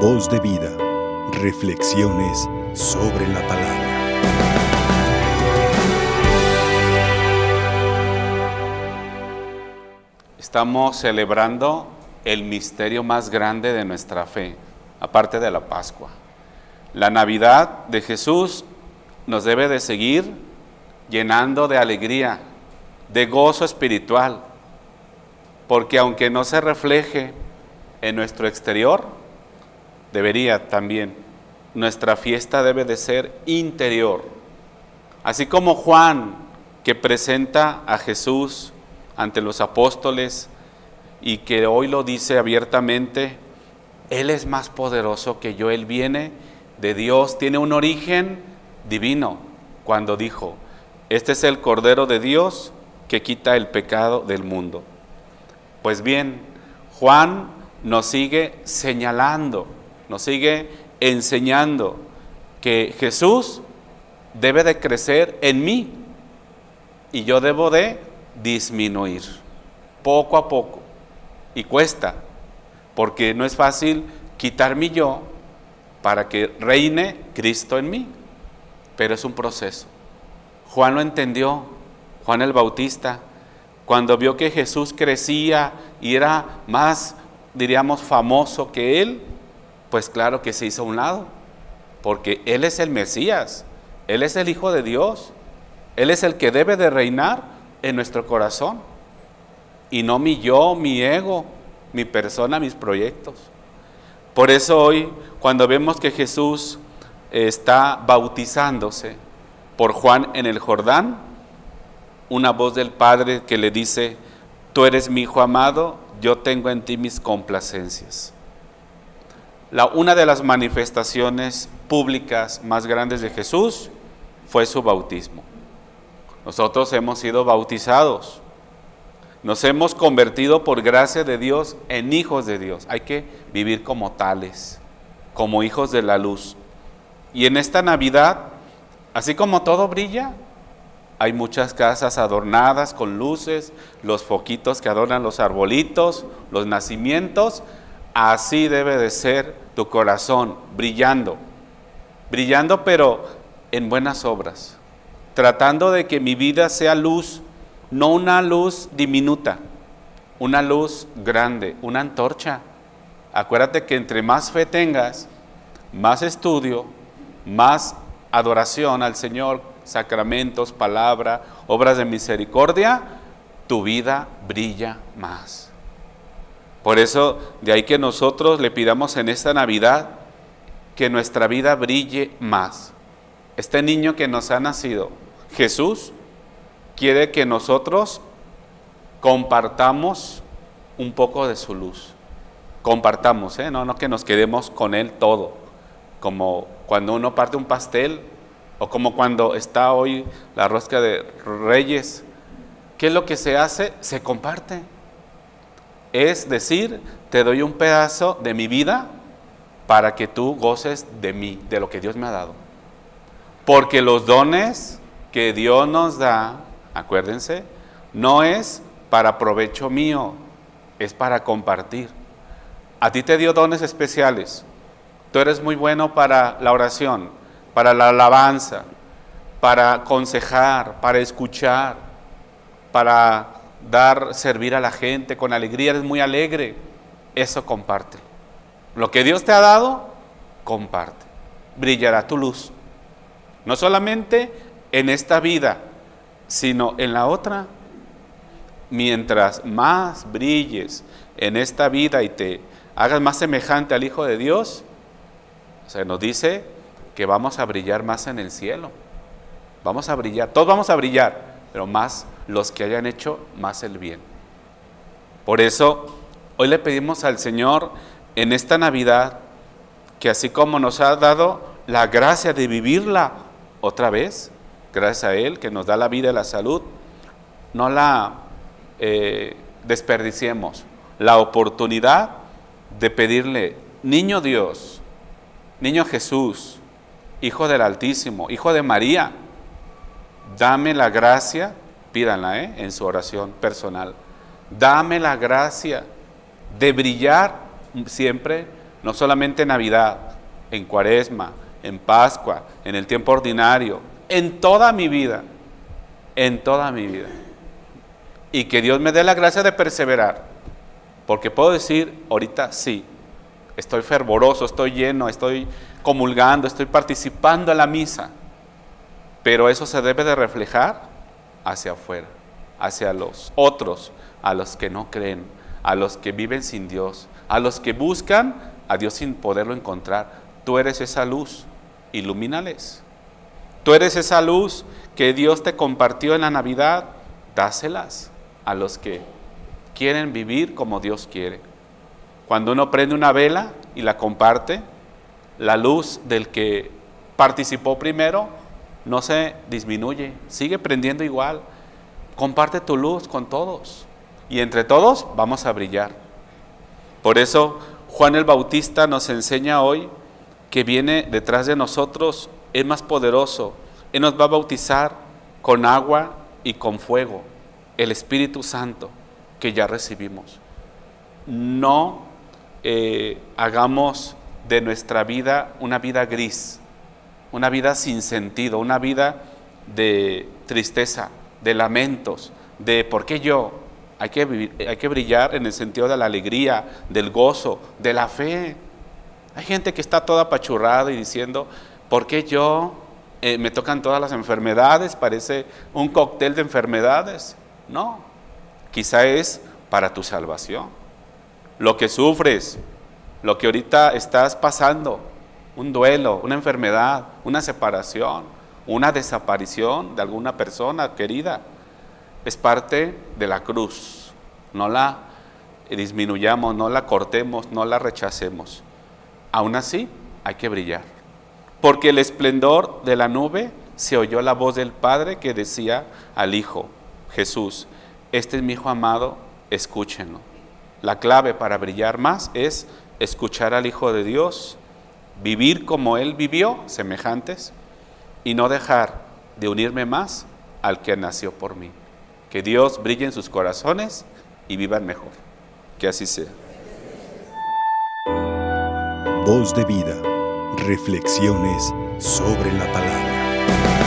Voz de vida. Reflexiones sobre la palabra. Estamos celebrando el misterio más grande de nuestra fe, aparte de la Pascua. La Navidad de Jesús nos debe de seguir llenando de alegría, de gozo espiritual, porque aunque no se refleje en nuestro exterior, debería también, nuestra fiesta debe de ser interior. Así como Juan, que presenta a Jesús ante los apóstoles y que hoy lo dice abiertamente, Él es más poderoso que yo, Él viene de Dios, tiene un origen divino, cuando dijo, este es el Cordero de Dios que quita el pecado del mundo. Pues bien, Juan nos sigue señalando, nos sigue enseñando que Jesús debe de crecer en mí y yo debo de disminuir poco a poco. Y cuesta, porque no es fácil quitar mi yo para que reine Cristo en mí, pero es un proceso. Juan lo entendió, Juan el Bautista, cuando vio que Jesús crecía y era más, diríamos, famoso que él, pues claro que se hizo a un lado, porque Él es el Mesías, Él es el Hijo de Dios, Él es el que debe de reinar en nuestro corazón, y no mi yo, mi ego, mi persona, mis proyectos. Por eso hoy, cuando vemos que Jesús está bautizándose por Juan en el Jordán, una voz del Padre que le dice, tú eres mi Hijo amado, yo tengo en ti mis complacencias una de las manifestaciones públicas más grandes de Jesús fue su bautismo. Nosotros hemos sido bautizados. Nos hemos convertido por gracia de Dios en hijos de Dios. Hay que vivir como tales, como hijos de la luz. Y en esta Navidad, así como todo brilla, hay muchas casas adornadas con luces, los foquitos que adornan los arbolitos, los nacimientos, Así debe de ser tu corazón, brillando, brillando pero en buenas obras, tratando de que mi vida sea luz, no una luz diminuta, una luz grande, una antorcha. Acuérdate que entre más fe tengas, más estudio, más adoración al Señor, sacramentos, palabra, obras de misericordia, tu vida brilla más. Por eso, de ahí que nosotros le pidamos en esta Navidad que nuestra vida brille más. Este niño que nos ha nacido, Jesús, quiere que nosotros compartamos un poco de su luz. Compartamos, ¿eh? no, no que nos quedemos con Él todo. Como cuando uno parte un pastel o como cuando está hoy la rosca de reyes. ¿Qué es lo que se hace? Se comparte. Es decir, te doy un pedazo de mi vida para que tú goces de mí, de lo que Dios me ha dado. Porque los dones que Dios nos da, acuérdense, no es para provecho mío, es para compartir. A ti te dio dones especiales. Tú eres muy bueno para la oración, para la alabanza, para aconsejar, para escuchar, para dar, servir a la gente con alegría, eres muy alegre, eso comparte. Lo que Dios te ha dado, comparte. Brillará tu luz. No solamente en esta vida, sino en la otra. Mientras más brilles en esta vida y te hagas más semejante al Hijo de Dios, se nos dice que vamos a brillar más en el cielo. Vamos a brillar, todos vamos a brillar, pero más los que hayan hecho más el bien. Por eso, hoy le pedimos al Señor en esta Navidad que así como nos ha dado la gracia de vivirla otra vez, gracias a Él que nos da la vida y la salud, no la eh, desperdiciemos, la oportunidad de pedirle, niño Dios, niño Jesús, Hijo del Altísimo, Hijo de María, dame la gracia pídanla ¿eh? en su oración personal. Dame la gracia de brillar siempre no solamente en Navidad, en Cuaresma, en Pascua, en el tiempo ordinario, en toda mi vida, en toda mi vida. Y que Dios me dé la gracia de perseverar, porque puedo decir ahorita sí, estoy fervoroso, estoy lleno, estoy comulgando, estoy participando en la misa, pero eso se debe de reflejar hacia afuera, hacia los otros, a los que no creen, a los que viven sin Dios, a los que buscan a Dios sin poderlo encontrar. Tú eres esa luz, ilumínales. Tú eres esa luz que Dios te compartió en la Navidad, dáselas a los que quieren vivir como Dios quiere. Cuando uno prende una vela y la comparte, la luz del que participó primero no se disminuye, sigue prendiendo igual. Comparte tu luz con todos y entre todos vamos a brillar. Por eso Juan el Bautista nos enseña hoy que viene detrás de nosotros es más poderoso. Él nos va a bautizar con agua y con fuego, el Espíritu Santo que ya recibimos. No eh, hagamos de nuestra vida una vida gris, una vida sin sentido, una vida de tristeza, de lamentos, de por qué yo. Hay que, hay que brillar en el sentido de la alegría, del gozo, de la fe. Hay gente que está toda apachurrada y diciendo, ¿por qué yo? Eh, me tocan todas las enfermedades, parece un cóctel de enfermedades. No, quizá es para tu salvación. Lo que sufres, lo que ahorita estás pasando, un duelo, una enfermedad, una separación, una desaparición de alguna persona querida, es parte de la cruz. No la disminuyamos, no la cortemos, no la rechacemos. Aún así, hay que brillar. Porque el esplendor de la nube se oyó la voz del Padre que decía al Hijo, Jesús, este es mi Hijo amado, escúchenlo. La clave para brillar más es escuchar al Hijo de Dios, vivir como Él vivió, semejantes, y no dejar de unirme más al que nació por mí. Que Dios brille en sus corazones y vivan mejor. Que así sea. Voz de vida. Reflexiones sobre la palabra.